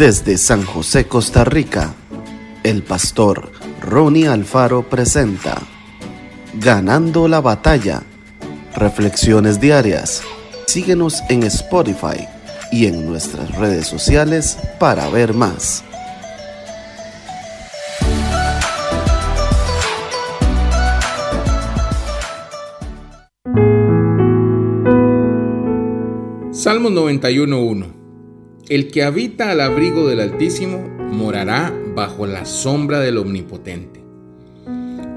Desde San José, Costa Rica, el pastor Ronnie Alfaro presenta Ganando la batalla. Reflexiones diarias. Síguenos en Spotify y en nuestras redes sociales para ver más. Salmo 91.1 El que habita al abrigo del Altísimo morará bajo la sombra del Omnipotente.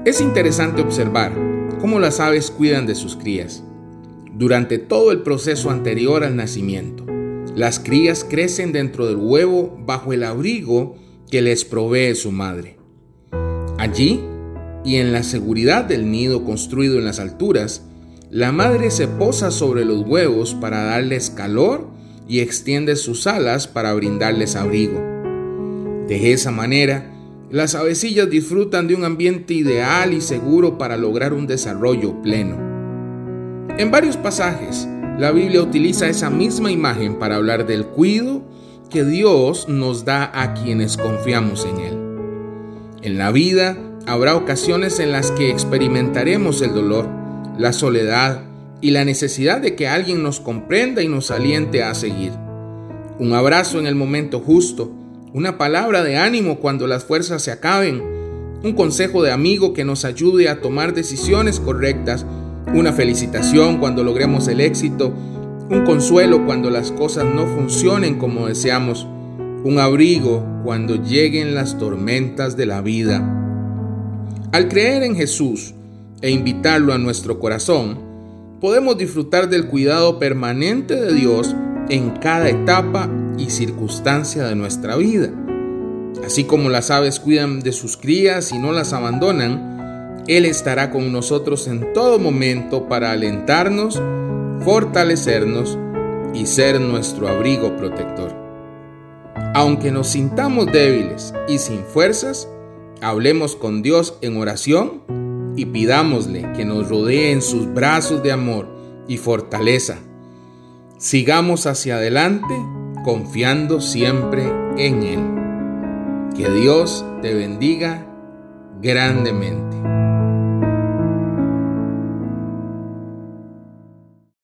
Es interesante observar cómo las aves cuidan de sus crías. Durante todo el proceso anterior al nacimiento, las crías crecen dentro del huevo bajo el abrigo que les provee su madre. Allí, y en la seguridad del nido construido en las alturas, la madre se posa sobre los huevos para darles calor y extiende sus alas para brindarles abrigo. De esa manera, las avecillas disfrutan de un ambiente ideal y seguro para lograr un desarrollo pleno. En varios pasajes, la Biblia utiliza esa misma imagen para hablar del cuidado que Dios nos da a quienes confiamos en Él. En la vida habrá ocasiones en las que experimentaremos el dolor, la soledad y la necesidad de que alguien nos comprenda y nos aliente a seguir. Un abrazo en el momento justo, una palabra de ánimo cuando las fuerzas se acaben, un consejo de amigo que nos ayude a tomar decisiones correctas, una felicitación cuando logremos el éxito, un consuelo cuando las cosas no funcionen como deseamos, un abrigo cuando lleguen las tormentas de la vida. Al creer en Jesús, e invitarlo a nuestro corazón, podemos disfrutar del cuidado permanente de Dios en cada etapa y circunstancia de nuestra vida. Así como las aves cuidan de sus crías y no las abandonan, Él estará con nosotros en todo momento para alentarnos, fortalecernos y ser nuestro abrigo protector. Aunque nos sintamos débiles y sin fuerzas, hablemos con Dios en oración y pidámosle que nos rodee en sus brazos de amor y fortaleza. Sigamos hacia adelante confiando siempre en Él. Que Dios te bendiga grandemente.